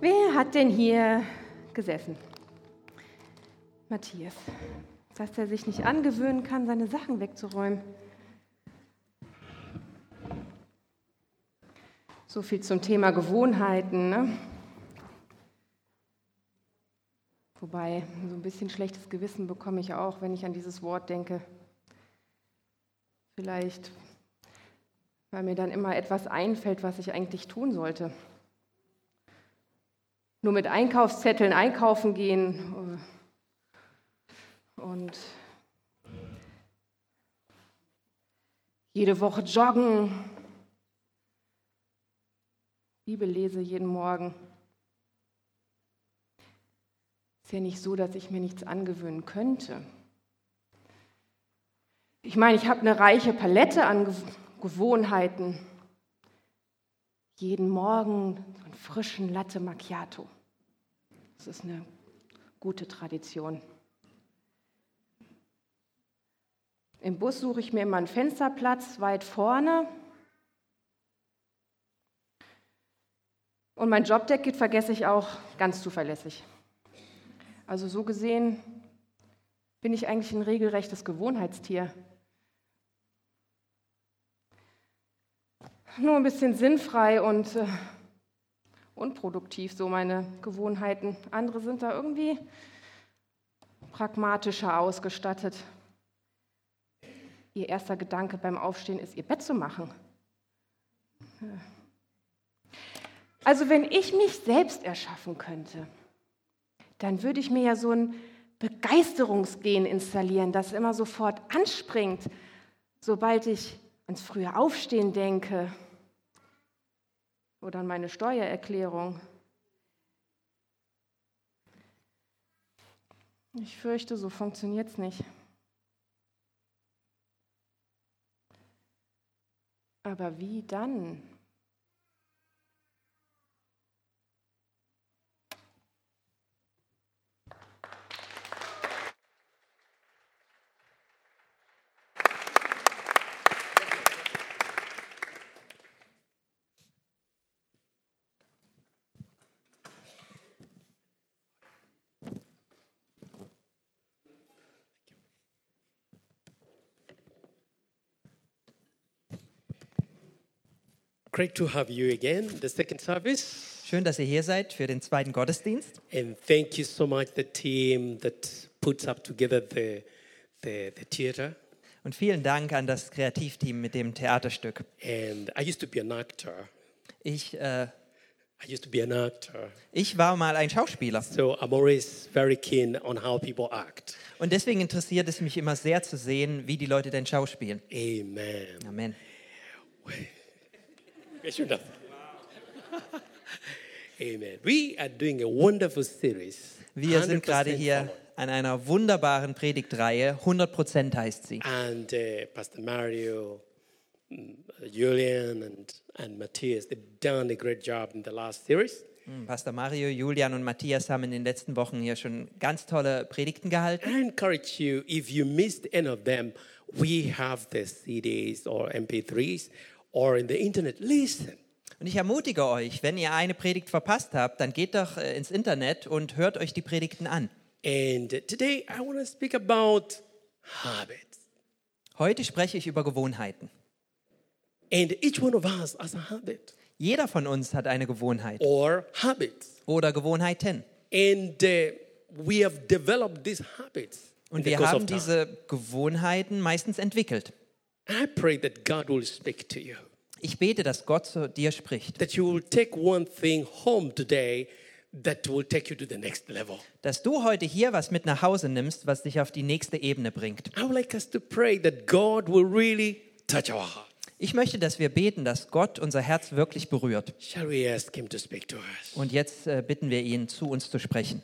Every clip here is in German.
Wer hat denn hier gesessen? Matthias. Dass er sich nicht angewöhnen kann, seine Sachen wegzuräumen. So viel zum Thema Gewohnheiten. Ne? Wobei, so ein bisschen schlechtes Gewissen bekomme ich auch, wenn ich an dieses Wort denke. Vielleicht, weil mir dann immer etwas einfällt, was ich eigentlich tun sollte. Nur mit Einkaufszetteln einkaufen gehen und jede Woche joggen, Bibel lese jeden Morgen. Ist ja nicht so, dass ich mir nichts angewöhnen könnte. Ich meine, ich habe eine reiche Palette an Gewohnheiten. Jeden Morgen so einen frischen Latte Macchiato. Das ist eine gute Tradition. Im Bus suche ich mir immer einen Fensterplatz weit vorne. Und mein Jobdeck vergesse ich auch ganz zuverlässig. Also so gesehen bin ich eigentlich ein regelrechtes Gewohnheitstier. Nur ein bisschen sinnfrei und äh, unproduktiv, so meine Gewohnheiten. Andere sind da irgendwie pragmatischer ausgestattet. Ihr erster Gedanke beim Aufstehen ist, ihr Bett zu machen. Also wenn ich mich selbst erschaffen könnte, dann würde ich mir ja so ein Begeisterungsgen installieren, das immer sofort anspringt, sobald ich ans frühe Aufstehen denke oder an meine Steuererklärung. Ich fürchte, so funktioniert es nicht. Aber wie dann? Great to have you again, the second service. Schön, dass ihr hier seid für den zweiten Gottesdienst. And thank you so much, the team that puts up together the, the, the theater. Und vielen Dank an das Kreativteam mit dem Theaterstück. And I used to be an actor. Ich, äh, I used to be an actor. ich war mal ein Schauspieler So I'm always very keen on how people act. und deswegen interessiert es mich immer sehr zu sehen, wie die Leute denn schauspielen. Amen. Amen. Yes, enough. Amen. We are doing a wonderful series. Wir sind 100% gerade hier an einer wunderbaren Predigtreihe. 100% heißt sie. And uh, Pastor Mario, mm, Julian, and, and Matthias, they've done a great job in the last series. Hm, Pastor Mario, Julian und Matthias haben in den letzten Wochen hier schon ganz tolle Predigten gehalten. I encourage you, if you missed any of them, we have the CDs or MP3s or in the internet. Listen. Und ich ermutige euch, wenn ihr eine Predigt verpasst habt, dann geht doch äh, ins Internet und hört euch die Predigten an. And today I want to speak about habits. Heute spreche ich über Gewohnheiten. And each one of us has a habit Jeder von uns hat eine Gewohnheit or habits. oder Gewohnheiten. And uh, we have developed these habits Und wir haben diese Gewohnheiten meistens entwickelt. I pray that God will speak to you, Ich bete, dass Gott zu dir spricht, that you will take one thing home today that will take you to the next level. dass du heute hier was mit nach Hause nimmst, was dich auf die nächste Ebene bringt. I would like us to pray that God will really touch our heart. Ich möchte, dass wir beten, dass Gott unser Herz wirklich berührt. Shall we ask Him to speak to us? Und jetzt äh, bitten wir ihn, zu uns zu sprechen.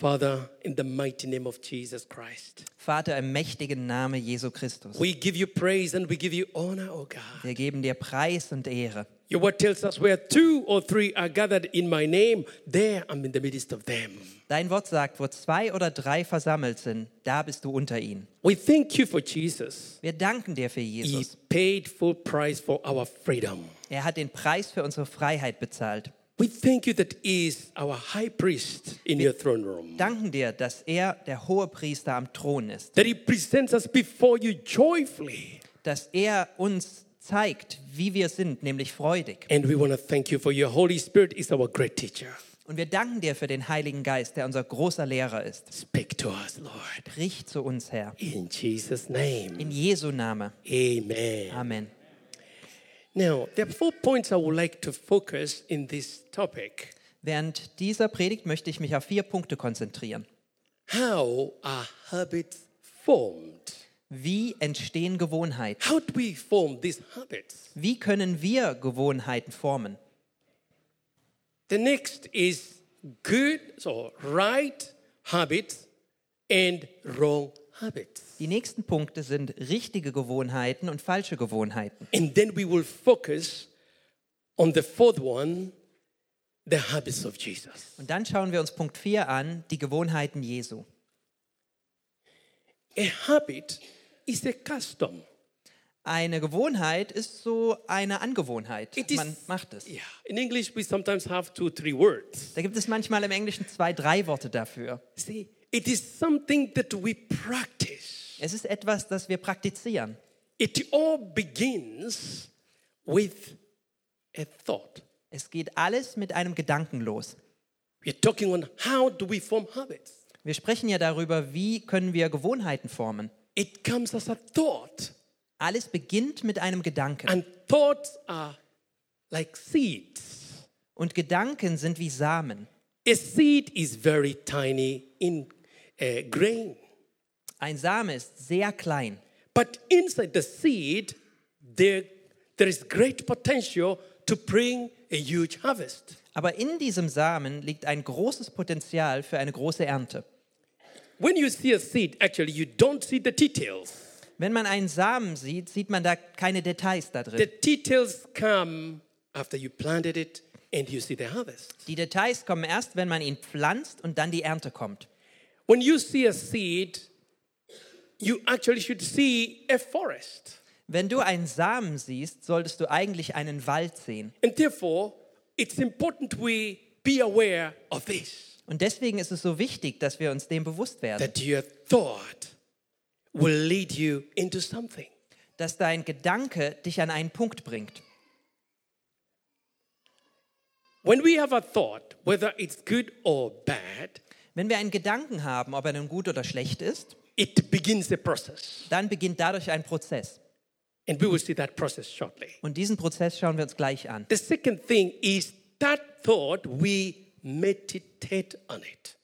Father, in the mighty name of Jesus Christ, Vater, im mächtigen Namen Jesu Christus. we give you praise and we give you honor, oh God. Wir geben dir Preis und Ehre. Your word tells us where two or three are gathered in my name, there I'm in the midst of them. Dein Wort sagt, wo zwei oder drei versammelt sind, da bist du unter ihnen. We thank you for Jesus. Wir danken dir für He Jesus. paid full price for our freedom. Er hat den Preis für unsere Freiheit bezahlt. We thank you that He is our high priest in your throne room. Danken dir, dass er der hohe Priester am Thron ist. That He presents us before you joyfully. Dass er uns zeigt, wie wir sind, nämlich freudig. And we want to thank you for your Holy Spirit is our great teacher. Und wir danken dir für den Heiligen Geist, der unser großer Lehrer ist. Speak to us, Lord. Sprich zu uns, Herr. In Jesus' name. In Jesu Name. Amen. Amen. Now, there are four points I would like to focus in this topic. Während dieser Predigt möchte ich mich auf vier Punkte konzentrieren. How are habits formed? Wie entstehen Gewohnheiten? How do we form these habits? Wie können wir Gewohnheiten formen? The next is good, so right habits and wrong habits. Die nächsten Punkte sind richtige Gewohnheiten und falsche Gewohnheiten. And then we will focus on the fourth one, the habits of Jesus. Und dann schauen wir uns Punkt 4 an, die Gewohnheiten Jesu. A habit is a custom. Eine Gewohnheit ist so eine Angewohnheit. It is, Man macht es. yeah. In English, we sometimes have two, three words. Da gibt es manchmal im Englischen zwei, drei Worte dafür. See, it is something that we practice. Es ist etwas, das wir praktizieren. It all begins with a thought. Es geht alles mit einem Gedanken los. We're talking on how do we form habits. Wir sprechen ja darüber, wie können wir Gewohnheiten formen. It comes as a thought, Alles beginnt mit einem Gedanken. and thoughts are like seeds. Und Gedanken sind wie Samen. A seed is very tiny in uh, grain, Ein Same ist sehr klein. but inside the seed, there, there is great potential to bring a huge harvest. Aber in diesem Samen liegt ein großes Potenzial für eine große Ernte. When you see a seed, actually, you don't see the details. Wenn man einen Samen sieht, sieht man da keine Details da The drin. details come after you planted it and you see the harvest. Die Details kommen erst, wenn man ihn pflanzt und dann die Ernte kommt. When you see a seed, you actually should see a forest. Wenn du einen Samen siehst, solltest du eigentlich einen Wald sehen. And therefore, it's important we be aware of this Und deswegen ist es so wichtig, dass wir uns dem bewusst werden, that your thought will lead you into something. dass dein Gedanke dich an einen Punkt bringt. When we have a thought, whether it's good or bad, Wenn wir einen Gedanken haben, ob er nun gut oder schlecht ist, it begins a process. dann beginnt dadurch ein Prozess. And we will see that process shortly. Und diesen Prozess schauen wir uns gleich an. The second thing is that thought, we meditate on it.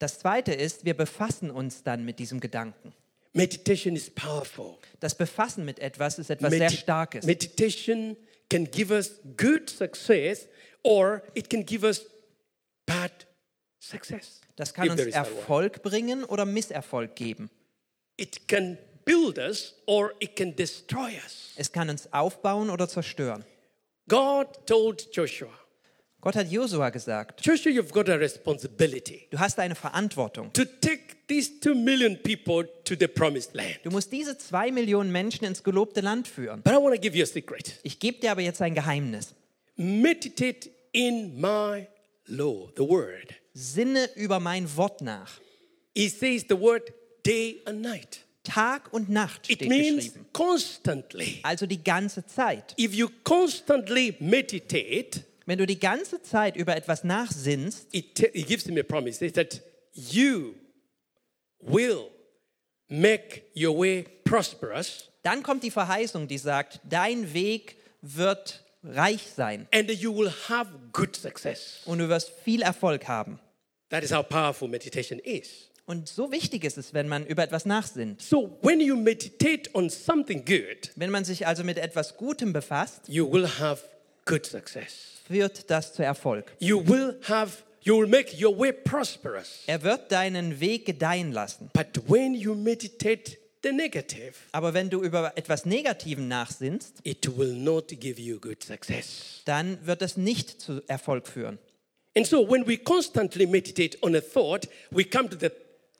Das zweite ist, wir befassen uns dann mit diesem Gedanken. Meditation is powerful. Das Befassen mit etwas ist etwas sehr Medi- Starkes. Meditation can give us good success or it can give us bad success. Das kann uns. Erfolg bringen oder Misserfolg geben. It can build us or it can destroy us. Es kann uns aufbauen oder zerstören. God told Joshua, Gott hat Josua gesagt, Joshua, you've got a responsibility du hast eine Verantwortung. to take these two million people to the promised land. Du musst diese zwei Millionen Menschen ins gelobte Land führen. But I want to give you a secret. Ich gebe dir aber jetzt ein Geheimnis. Meditate in my law, the word. Sinne über mein Wort nach. It says the word day and night. Tag und Nacht It steht means geschrieben. constantly. Also die ganze Zeit. If you constantly meditate, Wenn du die ganze Zeit über etwas nachsinnst, it, it gives him a promise. It that you will make your way prosperous dann kommt die Verheißung, die sagt, dein Weg wird reich sein and you will have good success. und du wirst viel Erfolg haben. That is how powerful meditation is. Und so wichtig ist es, wenn man über etwas nachsinnt. So when you meditate on something good, Wenn man sich also mit etwas Gutem befasst, you will have good success. führt das zu Erfolg. You will have you will make your way prosperous. Er wird deinen Weg gedeihen lassen. But when you meditate the negative, Aber wenn du über etwas Negativem nachsinnst, it will not give you good success. dann wird das nicht zu Erfolg führen. And so when we constantly meditate on a thought, we come to the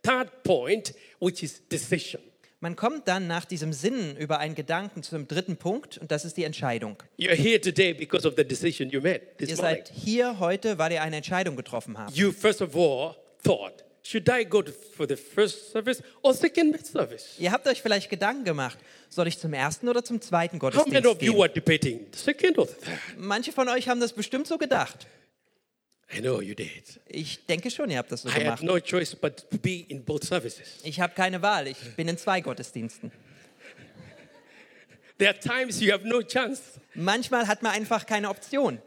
third point, which is decision. Man kommt dann nach diesem Sinnen über einen Gedanken zum dritten Punkt und das ist die Entscheidung. You're here today because of the decision you made this Ihr morning. seid hier heute, weil ihr eine Entscheidung getroffen habt. You first of all thought, should I go to, for the first service or second service? Ihr habt euch vielleicht Gedanken gemacht, soll ich zum ersten oder zum zweiten How many Gottesdienst of you gehen? were debating the second or the third? Manche von euch haben das bestimmt so gedacht. I know you did. Ich denke schon, ihr habt das so I had gemacht. no choice but to be in both services. Ich habe keine Wahl, ich bin in zwei Gottesdiensten. There are times you have no chance. Manchmal hat man einfach keine Option.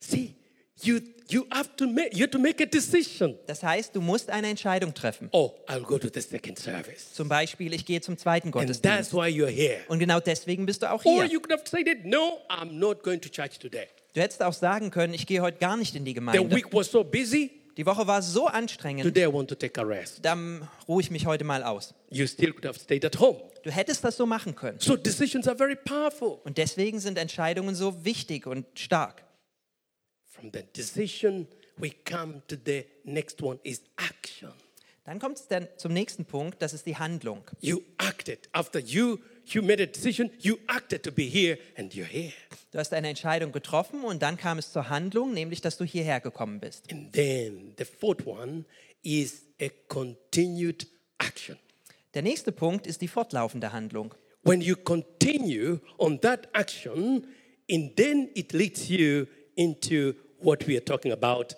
See, you you have to make you have to make a decision. Das heißt, du musst eine Entscheidung treffen. Oh, I'll go to the second service. Zum Beispiel, ich gehe zum zweiten And Gottesdienst. that's why you're here. Und genau deswegen bist du auch Or hier. you could have decided, no, I'm not going to church today. Du hättest auch sagen können, ich gehe heute gar nicht in die The Gemeinde. week was so busy. Die Woche war so anstrengend, Today I want to take a rest. dann ruhe ich mich heute mal aus. You still could have stayed at home. Du hättest das so machen können. So decisions are very powerful. Und deswegen sind Entscheidungen so wichtig und stark. From the decision, we come to the next one is action. Dann kommt es dann zum nächsten Punkt, das ist die Handlung. You acted. After you you made a decision, you acted to be here and you're here. Du hast eine Entscheidung getroffen und dann kam es zur Handlung, nämlich dass du hierher gekommen bist. And then the fourth one is a continued action. Der nächste Punkt ist die fortlaufende Handlung. When you continue on that action, and then it leads you into what we are talking about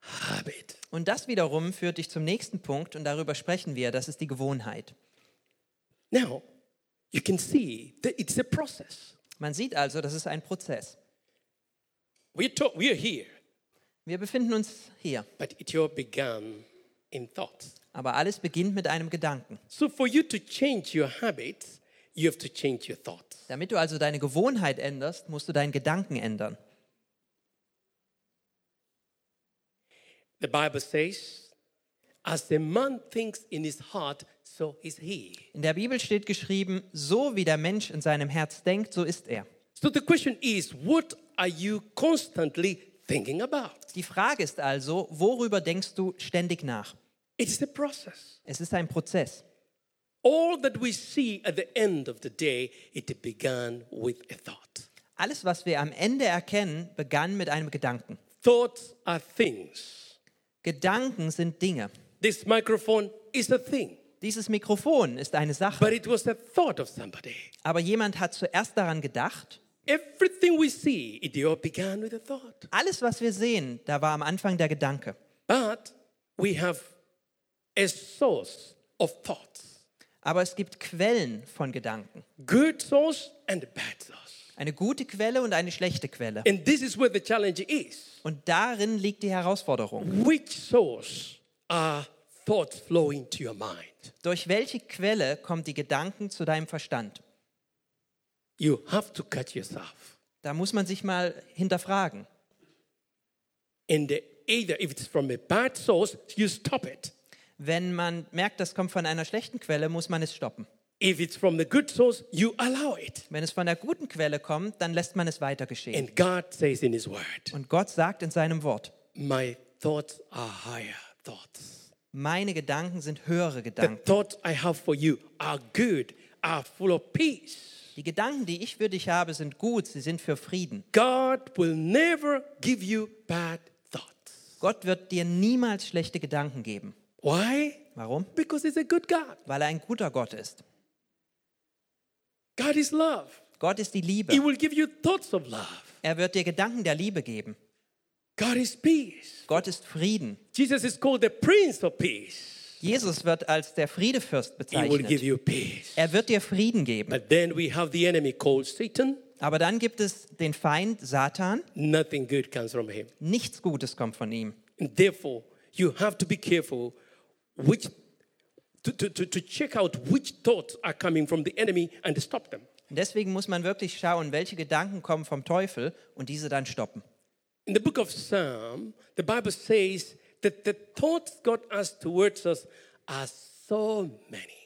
habit. Und das wiederum führt dich zum nächsten Punkt und darüber sprechen wir, das ist die Gewohnheit. Now, you can see that it's a process. Man sieht also, das ist ein Prozess. We're, to- we're here, Wir befinden uns hier, but it all began in thoughts. aber alles beginnt mit einem Gedanken. So for you to change your habits, you have to change your thoughts. Damit du also deine Gewohnheit änderst, musst du deinen Gedanken ändern. The Bible says, as a man thinks in his heart, so is he. In der Bibel steht geschrieben, so wie der Mensch in seinem Herz denkt, so ist er. So the question is, what are you constantly thinking about? Die Frage ist also, worüber denkst du ständig nach? It's a process. Es ist ein Prozess. All that we see at the end of the day, it began with a thought. Alles, was wir am Ende erkennen, begann mit einem Gedanken. Thoughts are things. Gedanken sind Dinge. This microphone is a thing, Dieses Mikrofon ist eine Sache, but it was a thought of somebody. aber jemand hat zuerst daran gedacht. Everything we see, it all began with a thought. Alles, was wir sehen, da war am Anfang der Gedanke. But we have a source of thoughts. Aber es gibt Quellen von Gedanken. Good source and bad source. Eine gute Quelle und eine schlechte Quelle. And this is where the challenge is. Und darin liegt die Herausforderung. Which source are thoughts flowing to your mind? Durch welche Quelle kommen die Gedanken zu deinem Verstand? You have to catch yourself. Da muss man sich mal hinterfragen. And the- either if it's from a bad source, you stop it. Wenn man merkt, das kommt von einer schlechten Quelle, muss man es stoppen. If it's from the good source, you allow it. Wenn es von der guten Quelle kommt, dann lässt man es weiter geschehen. And God says in His Word, Und Gott sagt in seinem Wort, My thoughts are higher thoughts. Meine Gedanken sind höhere The Gedanken. thoughts I have for you are good, are full of peace. Die Gedanken, die ich für dich habe, sind gut, sie sind für Frieden. God will never give you bad thoughts. Gott wird dir niemals schlechte Gedanken geben. Why? Warum? Because He's a good God. Weil er ein guter Gott ist. God is love. Gott ist die He Liebe. will give you thoughts of love. Er wird dir Gedanken der Liebe geben. God is peace. Gott ist Frieden. Jesus is called the Prince of Peace. Jesus wird als der Friedefürst He will give bezeichnet. you peace. Er wird dir Frieden geben. But then we have the enemy called Satan. Aber dann gibt es den Feind Satan. Nothing good comes from him. Nichts Gutes kommt von ihm. And therefore, you have to be careful which to, to, to, to check out which thoughts are coming from the enemy and stop them. Und deswegen muss man wirklich schauen, welche Gedanken kommen vom Teufel und diese dann stoppen. In the book of Psalm, the Bible says that the thoughts God has towards us are so many.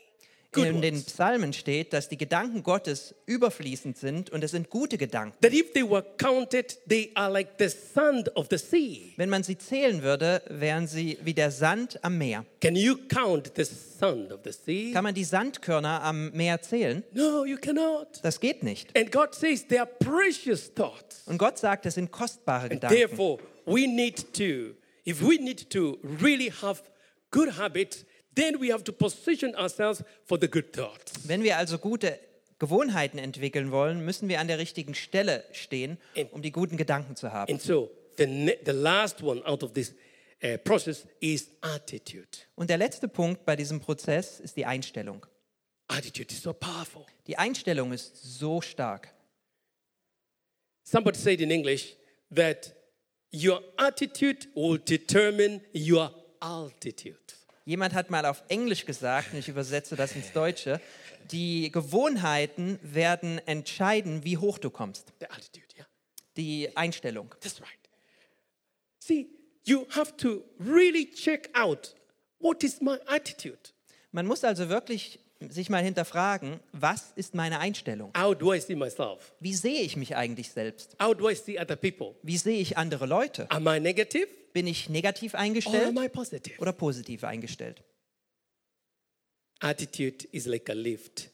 in den. Psalmen steht, dass die Gedanken Gottes überfließend sind und es sind gute Gedanken. That if they were counted, they are like the sand of the sea. Wenn man sie zählen würde, wären sie wie der Sand am Meer. Can you count the sand of the sea? Kann man die Sandkörner am Meer zählen? No, you cannot. Das geht nicht. And God says they are precious thoughts. Und Gott sagt, es sind kostbare And Gedanken. therefore, we need to, if we need to really have good habits, then we have to position ourselves for the good thoughts. Wenn wir also gute Gewohnheiten entwickeln wollen, müssen wir an der richtigen Stelle stehen, um die guten Gedanken zu haben. And so, the, ne- the last one out of this uh, process is attitude. Und der letzte Punkt bei diesem Prozess ist die Einstellung. Attitude is so powerful. Die Einstellung ist so stark. Somebody said in English that your attitude will determine your altitude. Jemand hat mal auf Englisch gesagt, und ich übersetze das ins Deutsche, die Gewohnheiten werden entscheiden, wie hoch du kommst. The attitude, yeah. Die Einstellung. That's right. See, you have to really check out what is my attitude? Man muss also wirklich sich mal hinterfragen, was ist meine Einstellung? How do I see myself? Wie sehe ich mich eigentlich selbst? How do I see other people? Wie sehe ich andere Leute? Am I negative Bin ich negativ or eingestellt am I positive? oder positiv eingestellt? Attitude is like a lift.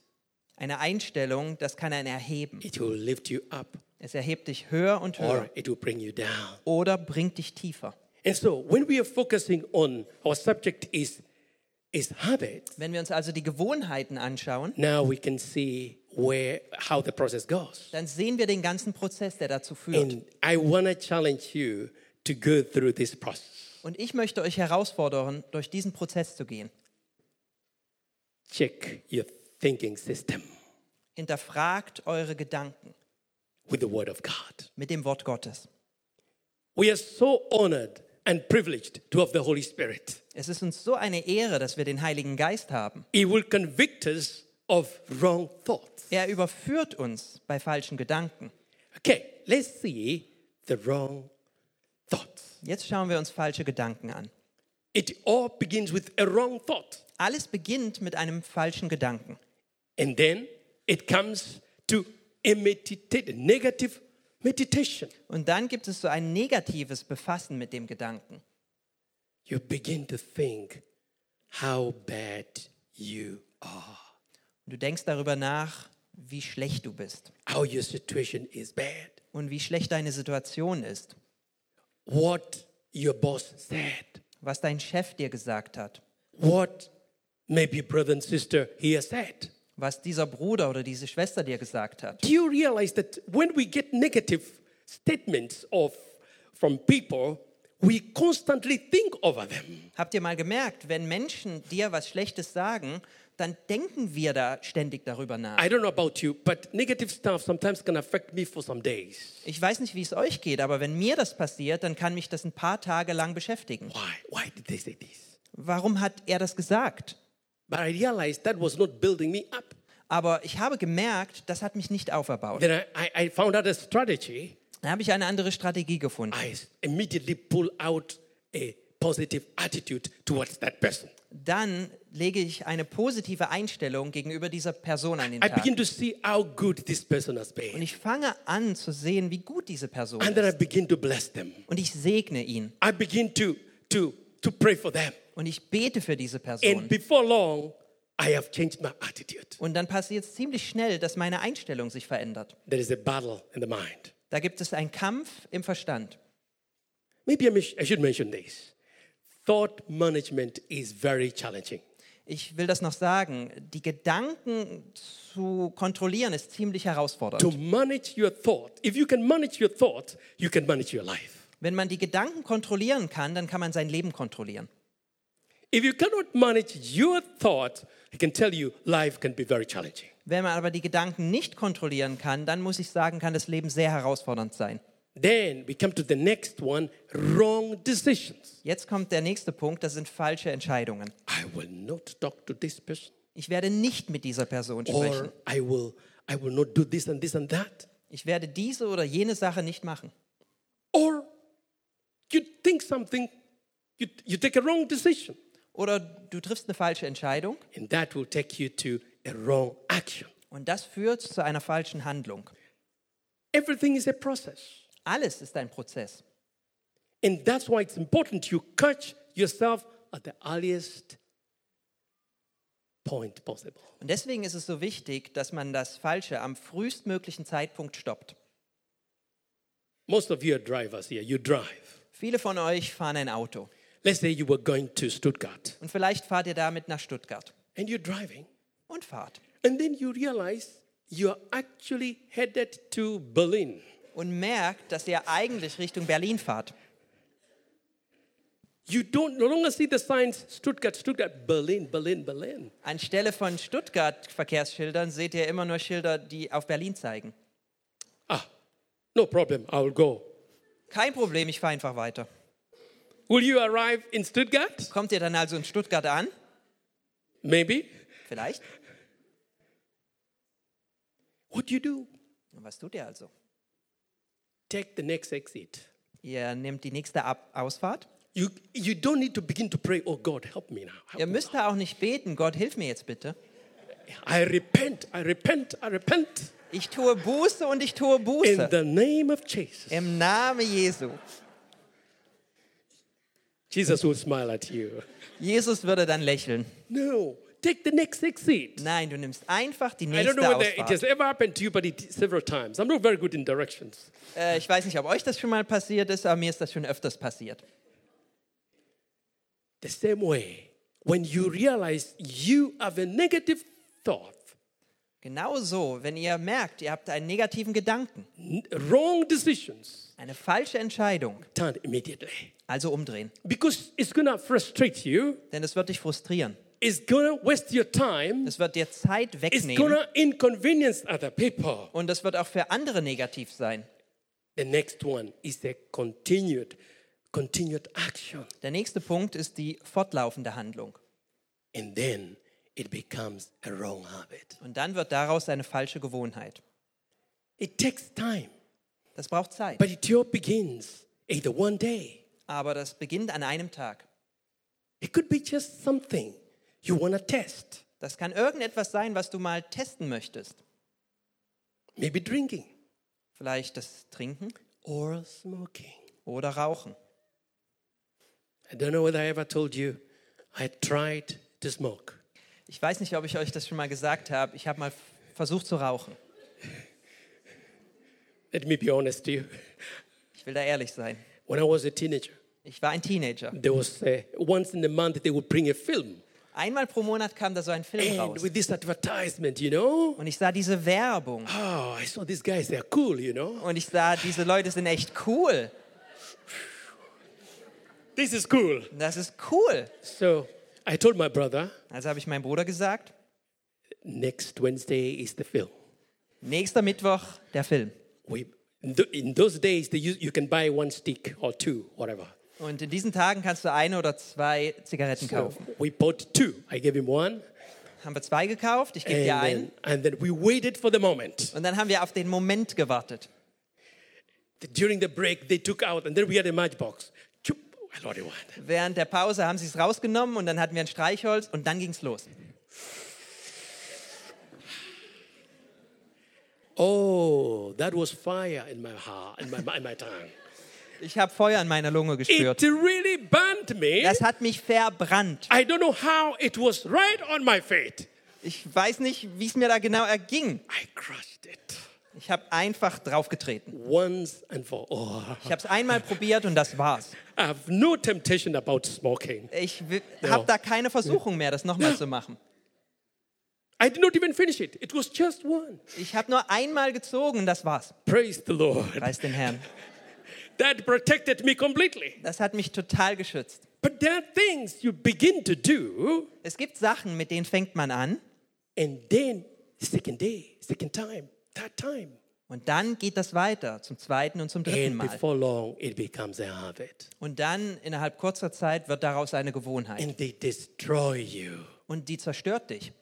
Eine Einstellung, das kann einen erheben. It will lift you up Es erhebt dich höher und or höher it will bring you down. oder bringt dich tiefer. And so when we are focusing on our subject is is habits, Wenn wir uns also die Gewohnheiten anschauen, now we can see where how the process goes. dann sehen wir den ganzen Prozess, der dazu führt. And I want to challenge you to go through this process. Und ich möchte euch herausfordern, durch diesen Prozess zu gehen. Check your thinking system Hinterfragt eure Gedanken with the word of God. mit dem Wort Gottes. We are so honored and privileged to have the Holy Spirit. Es ist uns so eine Ehre, dass wir den Heiligen Geist haben. He will convict us of wrong thoughts. Er überführt uns bei falschen Gedanken. Okay, let's see the wrong thoughts. Jetzt schauen wir uns falsche Gedanken an. It all begins with a wrong thought. Alles beginnt mit einem falschen Gedanken. And then it comes to a meditate, negative meditation. Und dann gibt es so ein negatives Befassen mit dem Gedanken. You begin to think how bad you are, Und du denkst darüber nach, wie schlecht du bist how your situation is bad, und wie schlecht deine Situation ist, what your boss said, was dein Chef dir gesagt hat, what maybe brother and sister here said. Was dieser Bruder oder diese Schwester dir gesagt hat. Do you realize that when we get negative statements of from people, we constantly think over them? Habt ihr mal gemerkt, wenn Menschen dir was Schlechtes sagen, dann denken wir da ständig darüber nach. I don't know about you, but negative stuff sometimes can affect me for some days. Ich weiß nicht, wie es euch geht, aber wenn mir das passiert, dann kann mich das ein paar Tage lang beschäftigen. Why? Why did they say this? Warum hat er das gesagt? But I realized that was not building me up. Aber ich habe gemerkt, das hat mich nicht aufgebaut. Then I, I, found out a strategy. Da habe ich eine andere Strategie gefunden. I immediately pull out a positive attitude towards that person. Dann lege ich eine positive Einstellung gegenüber dieser Person an den I Tag. begin to see how good this person has Und been. ich fange an zu sehen, wie gut diese Person And then I ist. begin to bless them. Und ich segne ihn. I begin to, to, to pray for them. Und ich bete für diese And Person. before long, I have changed my attitude. Und dann passiert es ziemlich schnell, dass meine Einstellung sich verändert. There is a battle in the mind. Da gibt es einen Kampf im Verstand. Maybe I, should mention this. Thought management is very challenging. Ich will das noch sagen. Die Gedanken zu kontrollieren ist ziemlich To herausfordernd. manage your thought, if you can manage your thought, you can manage your life. Wenn man die Gedanken kontrollieren kann, dann kann man sein Leben kontrollieren. If you cannot manage your thought, I can tell you life can be very challenging. Wenn man aber die Gedanken nicht kontrollieren kann, dann muss ich sagen, kann das Leben sehr herausfordernd sein. Then we come to the next one wrong decisions. Jetzt kommt der nächste Punkt, das sind falsche Entscheidungen. I will not talk to this person, Ich werde nicht mit dieser Person sprechen. or I will, I will not do this and this and that. Ich werde diese oder jene Sache nicht machen. Or you think something, you, you take a wrong decision, Oder du triffst eine falsche Entscheidung and that will take you to a wrong action. Und das führt zu einer falschen Handlung. Everything is a process. Alles ist ein Prozess. And that's why it's important you catch yourself at the earliest point possible. Und deswegen ist es so wichtig, dass man das Falsche am frühestmöglichen Zeitpunkt stoppt. Most of you are drivers here. You drive. Viele von euch fahren ein Auto. Let's say you were going to Stuttgart Und vielleicht fahrt ihr damit nach Stuttgart and you're driving, und fahrt. and then you realize you're actually headed to Berlin. Und merkt, dass ihr eigentlich Richtung Berlin fahrt. You don't no longer see the signs Stuttgart, Stuttgart, Berlin, Berlin, Berlin. Anstelle von Stuttgart-Verkehrsschildern seht ihr immer nur Schilder, die auf Berlin zeigen. Ah, no problem, I will go. Kein Problem, ich fahre einfach weiter. Will you arrive in Stuttgart? Kommt ihr dann also in Stuttgart an? Maybe. Vielleicht. What do you do? Und was tut ihr also? Take the next exit. Ihr nehmt die nächste Ab Ausfahrt. You, you don't need to begin to pray, oh God, help me now. Help Ihr müsst da auch nicht beten, Gott, hilf mir jetzt bitte. I repent, I repent, I repent. Ich tue Buße und ich tue In Buße. the name of Jesus. Im Namen Jesu. Jesus will smile at you. Jesus würde dann lächeln. No, take the next exit. Nein, du nimmst einfach die I don't nächste know whether it has ever happened to you, but it several times. I'm not very good in directions. Äh, ich weiß nicht, ob euch das schon mal passiert ist, aber mir ist das schon öfters passiert. The same way, when you realize you have a negative thought, Genauso, wenn ihr merkt, ihr habt einen negativen Gedanken, wrong decisions, eine falsche Entscheidung, turn immediately. also umdrehen. Because it's going to frustrate you, Denn es wird dich frustrieren. it's going to waste your time, Es wird dir Zeit it's wegnehmen going to inconvenience other people. und es wird auch für andere negativ sein. The next one is a continued, continued action. Der nächste Punkt ist die fortlaufende Handlung. And then it becomes a wrong habit. Und dann wird daraus eine falsche Gewohnheit. It takes time, Das braucht Zeit. but it all begins either one day. Aber das beginnt an einem Tag. It could be just something you want to test, Das kann irgendetwas sein, was du mal testen möchtest. maybe drinking Vielleicht das Trinken or smoking. oder Rauchen. I don't know whether I ever told you I tried to smoke. Ich weiß nicht, ob ich euch das schon mal gesagt habe. Ich habe mal versucht zu rauchen. Let me be honest to you. Ich will da ehrlich sein. When I was a teenager, Ich war ein Teenager. there was uh, once in a month they would bring a film. Einmal pro Monat kam da so ein Film And raus. with this advertisement, you know, Und ich sah diese Werbung. oh, I saw these guys, they're cool, you know. Und ich sah, diese Leute sind echt cool. This is cool. Das ist cool. So I told my brother, Also habe ich meinem Bruder gesagt, next Wednesday is the film. nächster Mittwoch der Film. We, in, th- in those days, use, you can buy one stick or two, whatever. Und in diesen Tagen kannst du eine oder zwei Zigaretten So kaufen. we bought two. I gave him one, Haben wir zwei gekauft, ich gebe dir einen. then, and then we waited for the moment. Und dann haben wir auf den Moment gewartet. During the break, they took out, and then we had a matchbox. Chup, I thought it one. Während der Pause haben sie es rausgenommen und dann hatten wir ein Streichholz und dann ging es los. Oh, that was fire in my heart, in my, in my tongue. Ich habe Feuer in meiner Lunge gespürt. It really burnt me. Das hat mich verbrannt. I don't know how it was right on my feet. Ich weiß nicht, wie es mir da genau erging. I crushed it Ich habe einfach draufgetreten. once and for all. Ich habe es einmal probiert und das war's. I have no temptation about smoking. Ich Ja. habe da keine Versuchung mehr, das nochmal zu machen. I did not even finish it. It was just one. Ich habe nur einmal gezogen und das war's. Praise the Lord. Preis den Herrn. That protected me completely. Das hat mich total geschützt. But there are things you begin to do, Es gibt Sachen, mit denen fängt man an and then second day, second time, third time. und dann geht das weiter zum zweiten und zum dritten And Mal. before long, it becomes a habit. Und dann innerhalb kurzer Zeit wird daraus eine Gewohnheit. And they destroy you. Und die zerstört dich.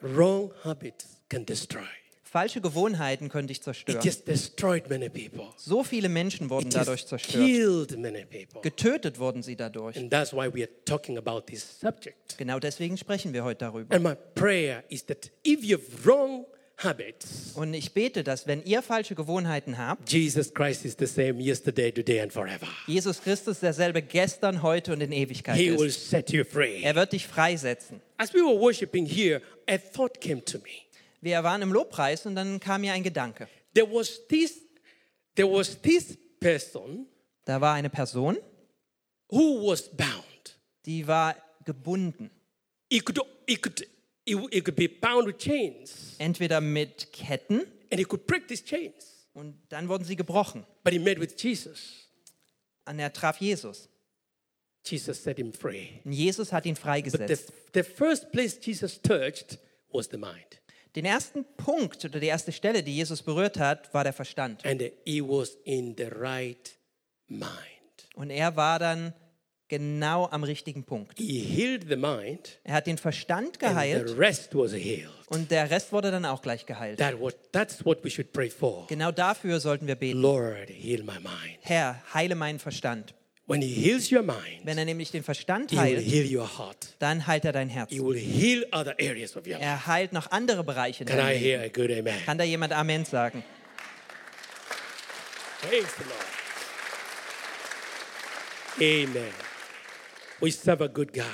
Wrong habits can destroy. Falsche Gewohnheiten können dich It zerstören. just destroyed many people. So viele Menschen wurden It dadurch just zerstört. killed many people. Getötet wurden sie dadurch. And that's why we are talking about this subject. Genau deswegen sprechen wir heute darüber. And my prayer is that if you have wrong habits, Und ich bete, dass wenn ihr falsche Gewohnheiten habt, Jesus Christ is the same yesterday, today, and forever. Jesus Christus derselbe gestern, heute und in Ewigkeit He will ist. set you free. Er wird dich freisetzen. As we were worshiping here, a thought came to me. Wir waren im Lobpreis und dann kam mir ein Gedanke. There was this, there was this person Da war eine Person, who was bound. die war gebunden. He could, he could, he, he could be bound with chains, Entweder mit Ketten and he could break these chains. und dann wurden sie gebrochen. But he met with Jesus. Und er traf Jesus. Jesus set him free. Und Jesus hat ihn But the, freigesetzt. the first place Jesus touched was the mind. Den ersten Punkt oder die erste Stelle, die Jesus berührt hat, war der Verstand. And he was in the right mind. Und er war dann genau am richtigen Punkt. He healed the mind, Er hat den Verstand geheilt was und der Rest wurde dann auch gleich geheilt. That what, that's what we should pray for. Genau dafür sollten wir beten. Lord, heal my mind. Herr, heile meinen Verstand. When he heals your mind, Wenn er nämlich den Verstand he will heilt, heal your heart. dann heilt er dein Herz. He will heal other areas of your life. Er heilt noch andere Bereiche. Can I hear a good amen? Kann da jemand Amen sagen? Praise the Lord. Amen. We serve a good God,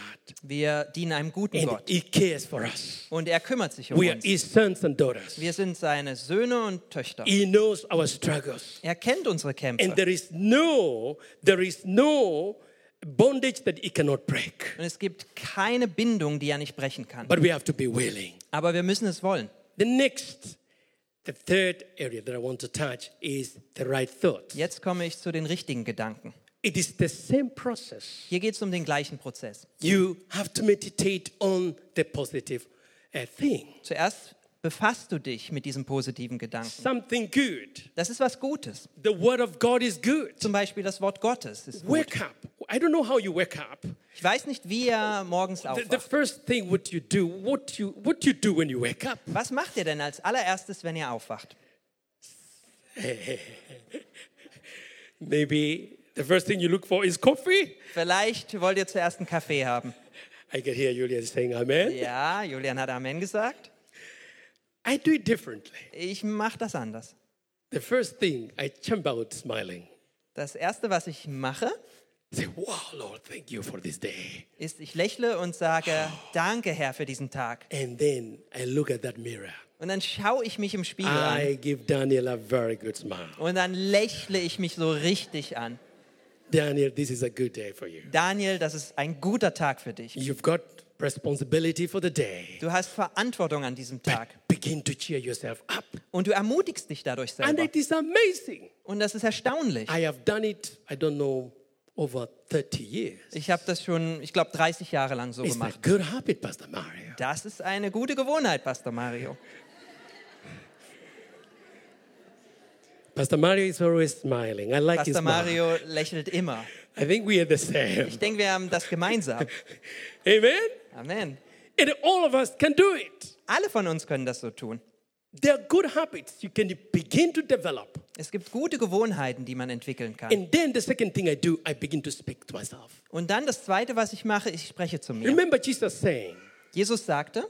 Wir dienen einem guten and Gott He cares for us. und er kümmert sich um We are uns. His sons and daughters. Wir sind seine Söhne und Töchter. He knows our struggles, Er kennt unsere and Kämpfe. there is no, there is no bondage that He cannot break. Und es gibt keine Bindung, die er nicht brechen kann. But we have to be willing. Aber wir müssen es wollen. The next, the third area that I want to touch is the right thought. Jetzt komme ich zu den richtigen Gedanken. It is the same process. Hier geht es um den gleichen Prozess. You have to meditate on the positive uh, thing, Zuerst befasst du dich mit diesem positiven Gedanken. something good. Das ist was Gutes. The word of God is good. Zum Beispiel das Wort Gottes ist gut. Wake up. I don't know how you wake up. Ich weiß nicht, wie er morgens The, the aufwacht. first thing what you do, what you what you do when you wake up. Was macht ihr denn als allererstes, wenn ihr aufwacht? Maybe the first thing you look for is coffee. Vielleicht wollt ihr zuerst einen Kaffee haben. I can hear Julia saying amen. Ja, Julian hat Amen gesagt. I do it differently. Ich mache das anders. The first thing I jump out smiling. Das Erste, was ich mache, Say, wow, Lord, thank you for this day. ist, ich lächle und sage, danke Herr für diesen Tag. And then I look at that mirror. Und dann schaue ich mich im Spiegel an I give Daniel a very good smile. und dann lächle ich mich so richtig an. Daniel, this is a good day for you. Daniel, das ist ein guter Tag für dich. You've got responsibility for the day. Du hast Verantwortung an diesem Tag Begin to cheer yourself up. und du ermutigst dich dadurch And selber. it is amazing. Und das ist erstaunlich. I have done it, I don't know, over 30 years. Ich habe das schon, ich glaube, 30 Jahre lang so It's a gemacht. good habit, Pastor Mario. Das ist eine gute Gewohnheit, Pastor Mario. Pastor Mario is always smiling. I like his Pastor smile. Mario lächelt immer. I think we are the same. Ich denke, wir haben das gemeinsam. Amen? Amen. And all of us can do it. Alle von uns können das so tun. There are good habits you can begin to develop. Es gibt gute Gewohnheiten, die man entwickeln kann. And then the second thing I do, I begin to speak to myself. Und dann das Zweite, was ich mache, ich spreche zu mir. Remember Jesus saying, Jesus sagte,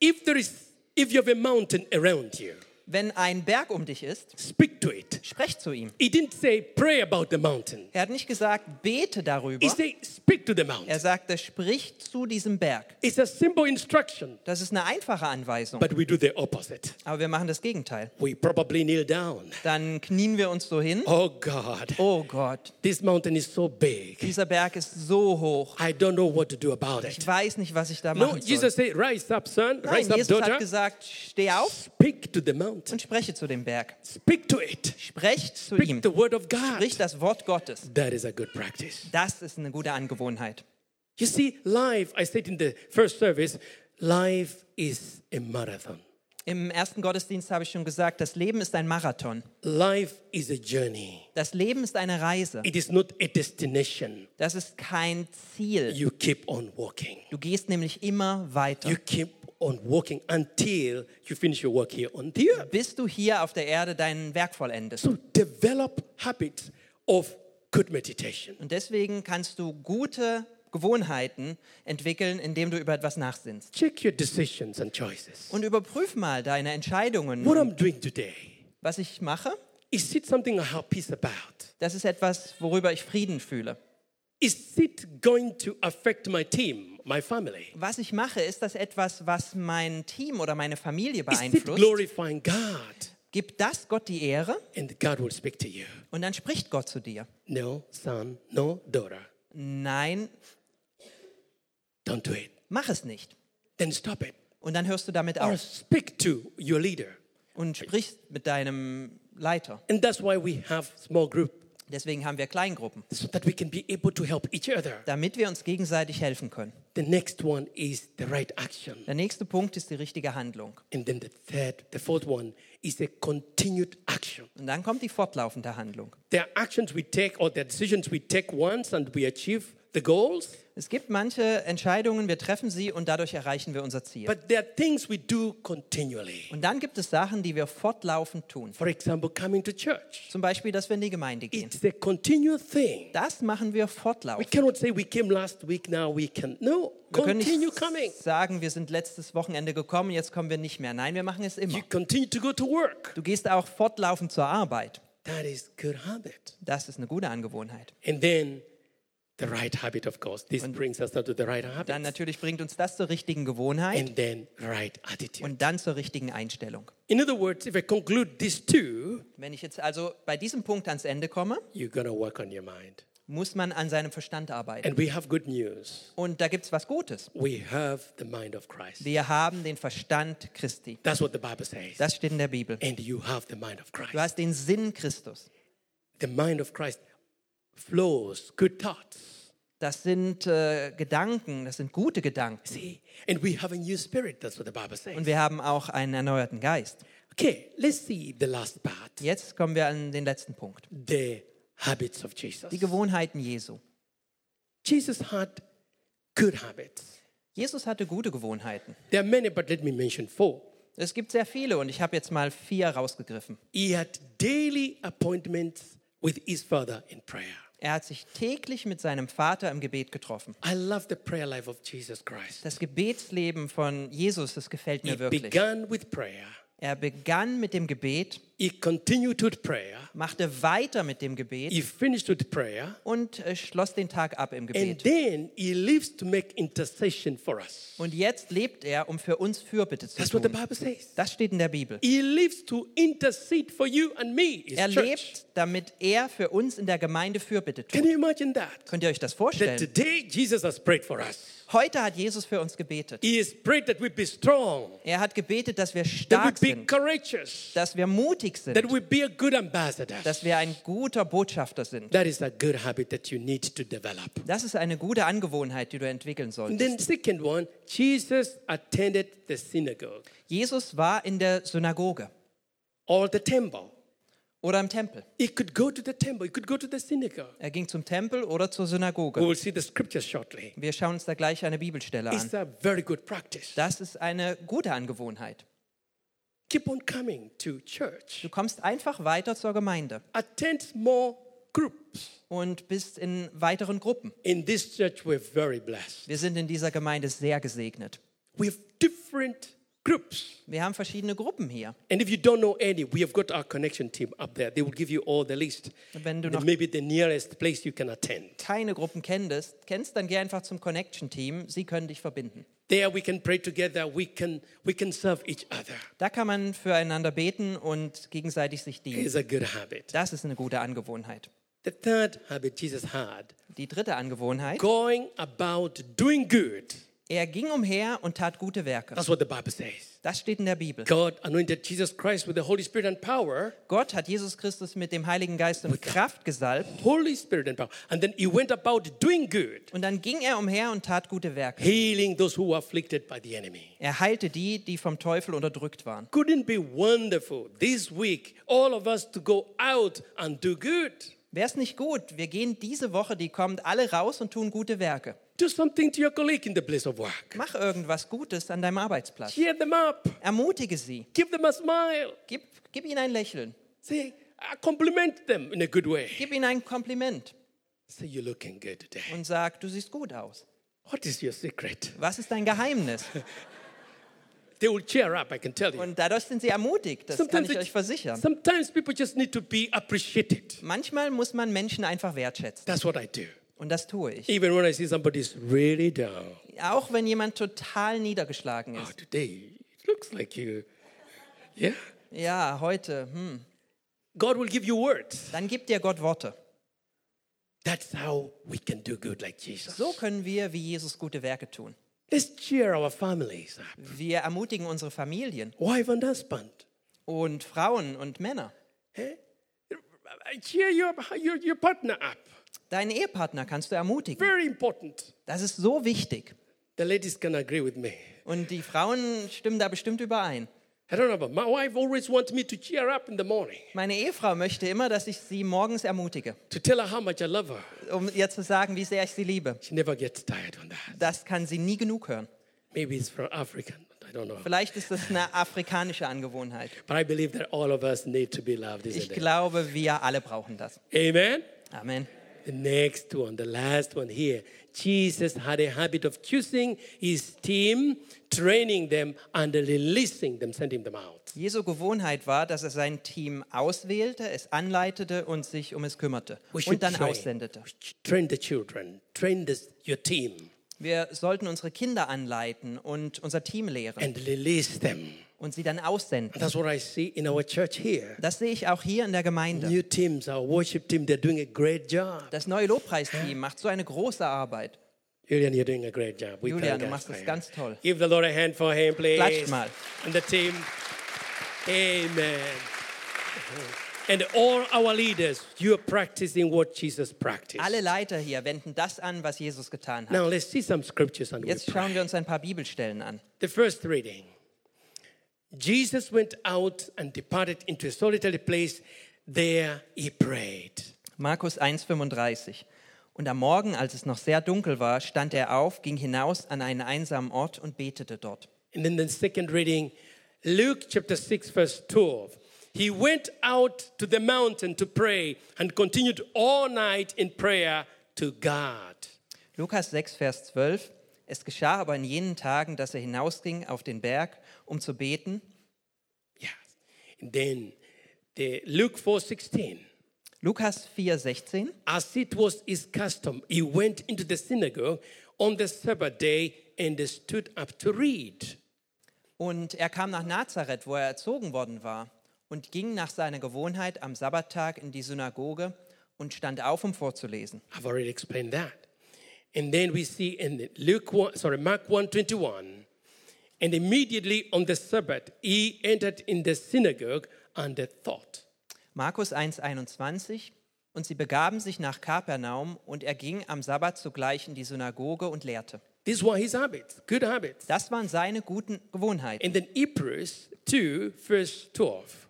if there is if you have a mountain around you, wenn ein Berg um dich ist, speak to it. sprech zu ihm. He didn't say pray about the mountain. Er hat nicht gesagt, bete darüber. He said speak to the Er mountain. sagte, sprich zu diesem Berg. It's a simple instruction, Das ist eine einfache Anweisung. but we do the opposite. Aber wir machen das Gegenteil. We probably kneel down. Dann knien wir uns so hin. Oh God, Oh Gott, this mountain is so big. dieser Berg ist so hoch. I don't know what to do about it. Ich weiß nicht, was ich da No, machen soll. Jesus said, rise up, son, Nein, rise up, Jesus hat daughter. gesagt, steh auf Speak to the mountain. Und spreche zu dem Berg. Speak to it. Sprech zu Speak ihm. the word of God. Sprich das Wort Gottes. That is a good practice. Das ist eine gute Angewohnheit. You see, life, I said in the first service, life is a marathon. Im ersten Gottesdienst habe ich schon gesagt, das Leben ist ein Marathon. Life is a journey. Das Leben ist eine Reise. It is not a destination. Das ist kein Ziel. You keep on walking. Du gehst nämlich immer weiter. You keep on working until you finish your work here on the earth. bis du hier auf der Erde dein Werk vollendest. So develop habits of good meditation. Und deswegen kannst du gute Gewohnheiten entwickeln, indem du über etwas nachsinnst. Check your decisions and choices. Und überprüf mal deine Entscheidungen. What I'm doing today, Was ich mache, is it something I have peace about? das ist etwas, worüber ich Frieden fühle. Is it going to affect my team? Was ich mache, ist das etwas, was mein Team oder meine Familie Is it beeinflusst? glorifying God? Gibt das Gott die Ehre? And God will speak to you. Und dann spricht Gott zu dir. No, son, no, daughter. Nein, Don't do it. mach es nicht. Then stop it. Und dann hörst du damit Or auf speak to your leader. und sprichst mit deinem Leiter. And that's why we have small group, Deswegen haben wir Kleingruppen, so that we can be able to help each other. damit wir uns gegenseitig helfen können. The next one is the right action. Der nächste Punkt ist die richtige Handlung. And then the third, the fourth one is a continued action. Und dann kommt die fortlaufende Handlung. Are actions we take or are decisions we take once and we achieve the goals. Es gibt manche Entscheidungen, wir treffen sie und dadurch erreichen wir unser Ziel. But there are things we do continually. Und dann gibt es Sachen, die wir fortlaufend tun. For example, coming to church. Zum Beispiel, dass wir in die Gemeinde gehen. It's a continuous thing. Das machen wir We fortlaufend. cannot say we came last week, now we can. No, Wir können nicht coming. sagen, wir sind letztes Wochenende gekommen, jetzt kommen wir nicht mehr. Nein, wir machen es immer. You continue to go to work. Du gehst auch fortlaufend zur Arbeit. That is good habit. Das ist eine gute Angewohnheit. And then the right habit, of course. This brings us to the right Dann habit. natürlich bringt uns das zur richtigen Gewohnheit And then right attitude. und dann zur richtigen Einstellung. In other words, if I conclude these two, Wenn ich jetzt also bei diesem Punkt ans Ende komme, you're to work on your mind. muss man an seinem Verstand arbeiten. And we have good news. Und da gibt es was Gutes. We have the mind of Christ. Wir haben den Verstand Christi. That's what the Bible says. Das steht in der Bibel. And you have the mind of Christ. Du hast den Sinn Christus. The mind of Christ flows good thoughts. Das sind äh, Gedanken, das sind gute Gedanken. See? And we have a new spirit. That's what the Bible says. Und wir haben auch einen erneuerten Geist. Okay, let's see the last part. Jetzt kommen wir an den letzten Punkt. The habits of Jesus. Die Gewohnheiten Jesu. Jesus had good habits. Jesus hatte gute Gewohnheiten. There are many, but let me mention four. Es gibt sehr viele und ich habe jetzt mal vier rausgegriffen. He had daily appointments with his father in prayer. Er hat sich täglich mit seinem Vater im Gebet getroffen. I love the prayer life of Jesus Christ. Das Gebetsleben von Jesus, das gefällt mir wirklich. began with prayer. Er begann mit dem Gebet, He continued with prayer. machte weiter mit dem Gebet He finished with prayer. und äh, schloss den Tag ab im And Gebet. then he lives to make intercession for us. Und jetzt lebt er, um für uns Fürbitte zu That's what the tun. Bible says. Das steht in der Bibel. He lives to intercede for you and me. His Er lebt, damit er für uns in der Gemeinde Fürbitte Can tut. you imagine that? Könnt ihr euch das That vorstellen? today Jesus has prayed for us. Heute hat Jesus für uns gebetet. He has prayed that we be strong, Er hat gebetet, dass wir that stark we be sind, courageous, dass wir mutig that sind, we be a good ambassador. dass wir ein guter Botschafter sind. That is a good habit that you need to develop. Das ist eine gute Angewohnheit, die du entwickeln And solltest. then second one, Jesus attended the synagogue Jesus war in der Synagoge or the temple. oder im Tempel. He could go to the temple, he could go to the synagogue. Er ging zum Tempel oder zur We Synagoge. will see the scriptures shortly. Wir schauen uns da gleich eine Bibelstelle an. It's a very good practice. Das ist eine gute Angewohnheit. Keep on coming to church. Du kommst einfach weiter zur Gemeinde Attend small groups. und bist in weiteren Gruppen. In this church, we're very blessed. Wir sind in dieser Gemeinde sehr gesegnet. We have different groups. Wir haben verschiedene Gruppen hier. And if you don't know any, we have got our connection team up there. They will give you all the list. Wenn du noch maybe the nearest place you can attend. keine Gruppen kennst, kennst, dann geh einfach zum Connection-Team. Sie können dich verbinden. There we can pray together. We can we can serve each other. Da kann man füreinander beten und gegenseitig sich dienen. It's a good habit. Das ist eine gute Angewohnheit. The third habit Jesus had, Die dritte Angewohnheit, going about doing good. er ging umher und tat gute Werke. That's what the Bible says. Das steht in der Bibel. God anointed Jesus Christ with the Holy Spirit and power. Gott hat Jesus Christus mit dem Heiligen Geist und Kraft gesalbt Holy Spirit and power. And then he went about doing good, und dann ging er umher und tat gute Werke. healing those who were afflicted by the enemy. Er heilte die, die vom Teufel unterdrückt waren. Couldn't be wonderful this week, all of us to go out and do good. Wäre es nicht gut? Wir gehen diese Woche, die kommt, alle raus und tun gute Werke. Do something to your colleague in the place of work. Mach irgendwas Gutes an deinem Arbeitsplatz. Cheer them up. Ermutige sie. Give them a smile. Gib, gib ihnen ein Lächeln. Say, compliment them in a good way. Gib ihnen ein Kompliment Say, you're looking good today. und sag, du siehst gut aus. What is your secret? Was ist dein Geheimnis? They will cheer up, I can tell you. Und dadurch sind sie ermutigt. Das kann ich euch versichern. sometimes people just need to be appreciated. Manchmal muss man Menschen einfach wertschätzen. That's what I do. Und das tue ich. Even when I see somebody's really down. Auch wenn jemand total niedergeschlagen Oh, ist. today, it looks like you. Yeah. Ja, heute, hm. God will give you words. Dann gibt dir Gott Worte. That's how we can do good like Jesus. So können wir wie Jesus gute Werke tun. Let's cheer our families up. Wir ermutigen unsere Familien Wife and husband. und Frauen und Männer. Eh? Cheer your, your, your partner up. Deinen Ehepartner kannst du ermutigen. Very important. Das ist so wichtig. The ladies can agree with me. Und die Frauen stimmen da bestimmt überein. I don't know, but my wife always wants me to cheer up in the morning, Meine Ehefrau möchte immer, dass ich sie morgens ermutige, to tell her how much I love her. um ihr zu sagen, wie sehr ich sie liebe. She never gets tired on that. Das kann sie nie genug hören. Maybe it's from African, I don't know. Vielleicht ist das eine afrikanische Angewohnheit. But I believe that all of us need to be loved, Ich glaube, wir alle brauchen das. Amen. Amen. The next one, the last one here. Jesus had a habit of choosing his team, training them, and releasing them, sending them out. Jesu Gewohnheit war, dass er sein Team auswählte, es anleitete und sich um es kümmerte We und dann train. aussendete. Train the children, train this, your team, Wir sollten unsere Kinder anleiten und unser Team lehren and release them. Und sie dann aussenden. That's what I see in our church here. Das sehe ich auch hier in der Gemeinde. New teams, our worship team, they're doing a great job. Das neue Lobpreisteam macht so eine große Arbeit. Julian, you're doing a great job. We Julian, du machst das ganz toll. Give the Lord a hand for him, please. Klatscht mal. And the team. Amen. And all our leaders, you are practicing what Jesus practiced. Alle Leiter hier wenden das an, was Jesus getan hat. Now let's see some scriptures and Jetzt schauen wir uns ein paar Bibelstellen an. The first reading. Jesus went out and departed into a solitary place. There he prayed. Markus 1,35. Und am Morgen, als es noch sehr dunkel war, stand er auf, ging hinaus an einen einsamen Ort und betete dort. And then the second reading, Luke chapter 6, verse 12. He went out to the mountain to pray and continued all night in prayer to God. Lukas 6, Vers 12. Es geschah aber in jenen Tagen, dass er hinausging auf den Berg, um zu beten. Yes. And then the Luke 4, 16. Lukas 4, 16. As it was his custom, he went into the synagogue on the Sabbath day and stood up to read. Und er kam nach Nazareth, wo er erzogen worden war, und ging nach seiner Gewohnheit am Sabbattag in die Synagoge und stand auf, um vorzulesen. I've already explained that. And then we see in Luke 1, sorry, Mark 1 21. And immediately on the Sabbath, he entered in the synagogue and thought. Markus 1, 21. Und sie begaben sich nach Kapernaum, und er ging am Sabbat zugleich in die Synagoge und lehrte. These were his habits, good habits. Das waren seine guten Gewohnheiten. And then Hebrews 2, verse 12.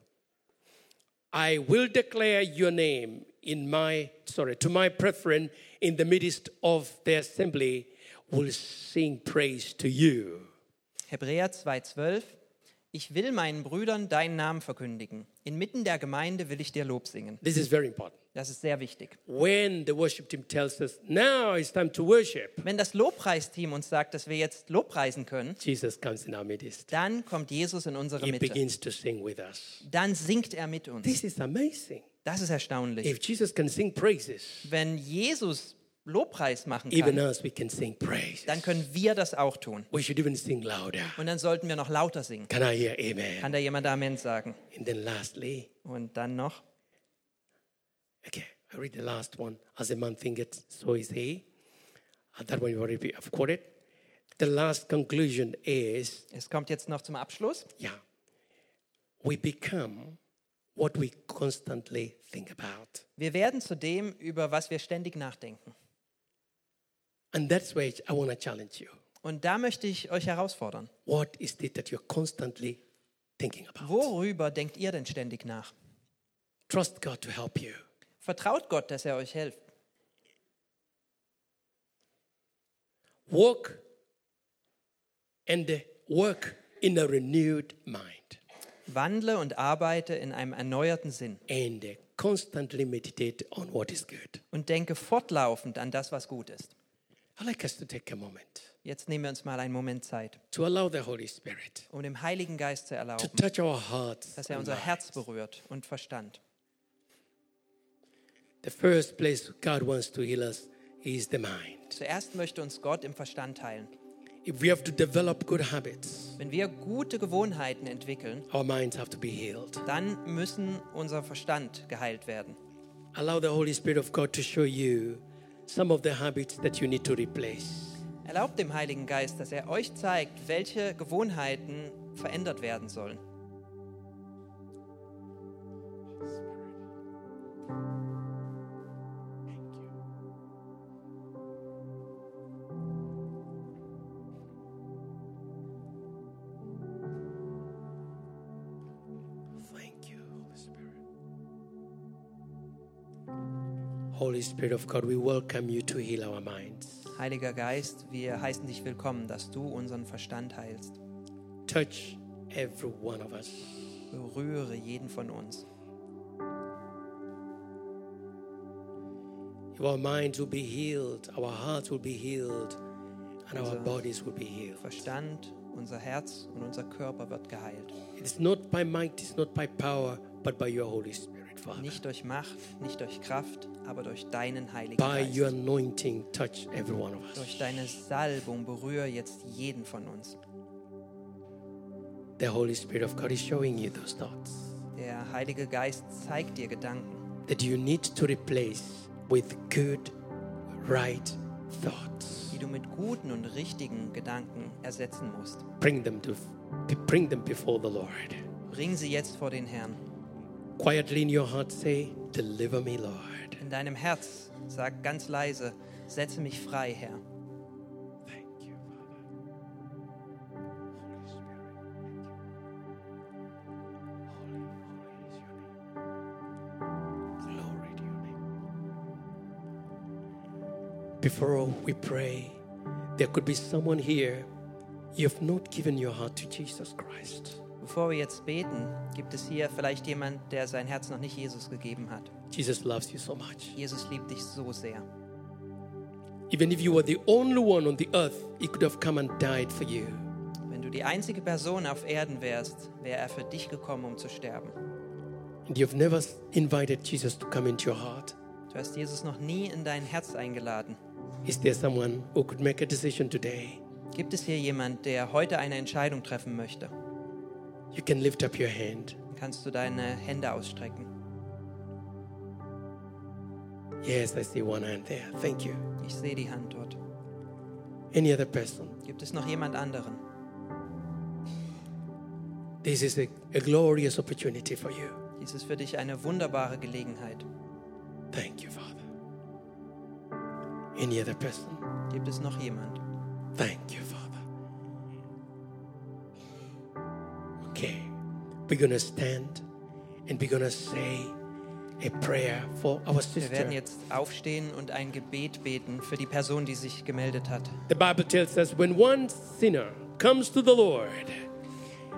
I will declare your name in my, sorry, to my brethren in the midst of the assembly will sing praise to you. Hebräer 2,12 Ich will meinen Brüdern deinen Namen verkündigen. Inmitten der Gemeinde will ich dir Lob singen. This is very important. Das ist sehr wichtig. When the worship team tells us, now it's time to worship, Wenn das Lobpreisteam uns sagt, dass wir jetzt Lobpreisen können, Jesus comes in our midst. dann kommt Jesus in unsere He Mitte. begins to sing with us. Dann singt er mit uns. This is amazing. Das ist erstaunlich. If Jesus can sing praises, Wenn Jesus Lobpreis machen even kann, us, we can sing praises. dann können wir das auch tun. We should even sing louder. Und dann sollten wir noch lauter singen. Kann da jemand Amen sagen? And then lastly, Und dann noch, okay, I read the last one. As a man thinketh, so is he. Uh, that one you already have quoted. The last conclusion is, es kommt jetzt noch zum Abschluss. yeah, we become what we constantly think about. Wir werden zu dem, über was wir ständig nachdenken. And that's where I want to challenge you. Und da möchte ich euch herausfordern. What is it that you're constantly thinking about? Worüber denkt ihr denn ständig nach? Trust God to help you. Vertraut Gott, dass er euch hilft. walk and work in a renewed mind Wandle und arbeite in einem erneuerten Sinn and constantly meditate on what is good. und denke fortlaufend an das, was gut ist. Jetzt nehmen wir uns mal einen Moment Zeit, to allow the Holy Spirit um dem Heiligen Geist zu to erlauben, touch our hearts. dass er unser Herz berührt und Verstand. The first place God wants to heal us is the mind. Zuerst möchte uns Gott im Verstand heilen. If we have to develop good habits, Wenn wir gute Gewohnheiten entwickeln, our minds have to be healed. dann müssen unser Verstand geheilt werden. Allow the Holy Spirit of God to show you some of the habits that you need to replace. Erlaubt dem Heiligen Geist, dass er euch zeigt, welche Gewohnheiten verändert werden sollen. Spirit of God, we welcome you to heal our minds. Heiliger Geist, wir heißen dich willkommen, dass du unseren Verstand heilst. Touch every one of us. Berühre jeden von uns. Our minds will be healed, our hearts will be healed, and our bodies will be healed. Verstand, unser Herz und unser Körper wird geheilt. It's not by might, it's not by power, but by your Holy Spirit. Nicht durch Macht, nicht durch Kraft, aber durch deinen Heiligen By your Geist. anointing, touch every one of Durch us. deine Salbung berühre jetzt jeden von uns. The Holy Spirit of God is showing you those thoughts Der Heilige Geist zeigt dir Gedanken, that you need to replace with good, right thoughts. die du mit guten und richtigen Gedanken ersetzen musst. Bring them to bring them before the Lord. Bring sie jetzt vor den Herrn. Quietly in your heart say, Deliver me, Lord. In deinem Herz sag ganz leise, setze mich frei, Herr. Thank you, Father. Holy Spirit, thank you. Holy, holy is your name. Glory your name. Before we pray, there could be someone here. You have not given your heart to Jesus Christ. Bevor wir jetzt beten, gibt es hier vielleicht jemand, der sein Herz noch nicht Jesus gegeben hat. Jesus loves you so much. Jesus liebt dich so sehr. Even if you were the only one on the earth, he could have come and died for you. Wenn du die einzige Person auf Erden wärst, wäre er für dich gekommen, um zu sterben. And you've never invited Jesus to come into your heart. Du hast Jesus noch nie in dein Herz eingeladen. Is there someone who could make a decision today? Gibt es hier jemand, der heute eine Entscheidung treffen möchte? You can lift up your hand. Kannst du deine Hände ausstrecken. Yes, I see one hand there. Thank you. Ich sehe die Hand dort. Any other person? Gibt es noch jemand anderen? This is a, a glorious opportunity for you. Dies ist für dich eine wunderbare Gelegenheit. Thank you, Father. Any other person? Gibt es noch jemand? Thank you, Father. We're going to stand and we're going to say a prayer for our Wir sister. werden jetzt aufstehen und ein Gebet beten für die Person, die sich gemeldet hat. The Bible tells us when one sinner comes to the Lord,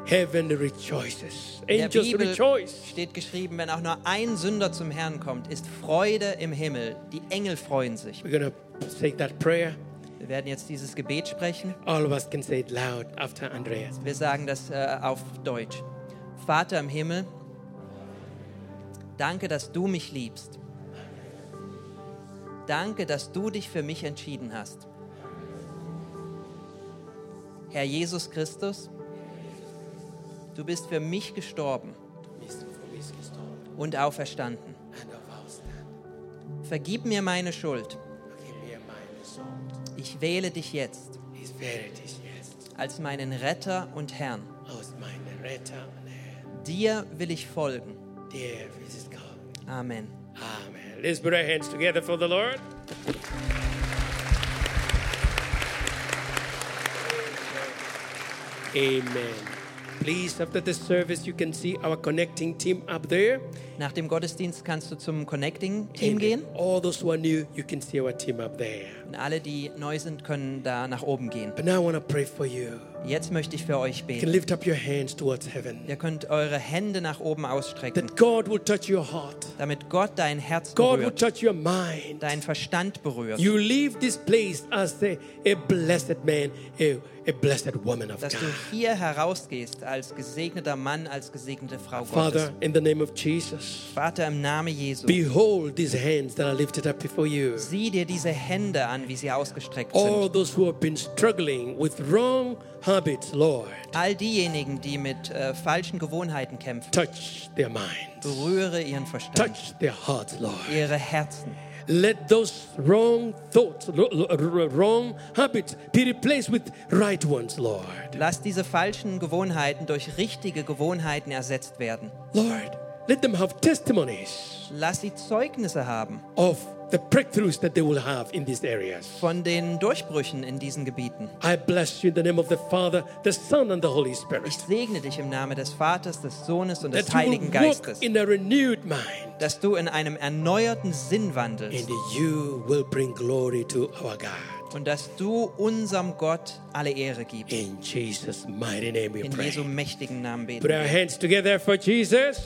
heaven rejoices. In der Angels Bibel rejoice. steht geschrieben, wenn auch nur ein Sünder zum Herrn kommt, ist Freude im Himmel. Die Engel freuen sich. We're to say that prayer. Wir werden jetzt dieses Gebet sprechen. All of us can say it loud after Andreas. Wir sagen das äh, auf Deutsch. Vater im Himmel, danke, dass du mich liebst. Danke, dass du dich für mich entschieden hast. Herr Jesus Christus, du bist für mich gestorben und auferstanden. Vergib mir meine Schuld. Ich wähle dich jetzt als meinen Retter und Herrn. Dir will ich folgen. Amen. Amen. Let's put our hands together for the Lord. Amen. Please, after the service, you can see our connecting team up there. Nach dem Gottesdienst kannst du zum Connecting-Team And gehen. all those who are new, you can see our team up there. Und alle, die neu sind, können da nach oben gehen. But now I want to pray for you. Jetzt möchte ich für euch You can beten. lift up your hands towards heaven. Ihr könnt eure Hände nach oben ausstrecken, That God will touch your heart. damit Gott dein Herz God will berührt, touch your mind. deinen Verstand berührt. You leave this place as a, a blessed man, a, a blessed woman of dass du God. hier herausgehst als gesegneter Mann, als gesegnete Frau Gottes. Father, in the name of Jesus, Vater, im Namen Jesu, behold these hands that are lifted up before you. sieh dir diese Hände an, wie sie ausgestreckt All sind. those who have been struggling with wrong habits, Lord, All diejenigen, die mit äh, falschen Gewohnheiten kämpfen, touch their minds, berühre ihren Verstand, touch their hearts, Lord. ihre Herzen. Let those wrong thoughts, wrong habits be replaced with right ones, Lord. Lass diese falschen Gewohnheiten durch richtige Gewohnheiten ersetzt werden. Lord, let them have testimonies Lass sie Zeugnisse haben of the breakthroughs that they will have in these areas. von den Durchbrüchen in diesen Gebieten. I bless you in the name of the Father, the Son, and the Holy Spirit. Ich segne dich im Namen des Vaters, des Sohnes und des That Heiligen Geistes, in a renewed mind dass du in einem erneuerten Sinn wandelst. and you will bring glory to our God. und dass du unserem Gott alle Ehre gibst. In Jesus' mighty name we In pray. Jesu mächtigen Namen beten. Put our hands together for Jesus.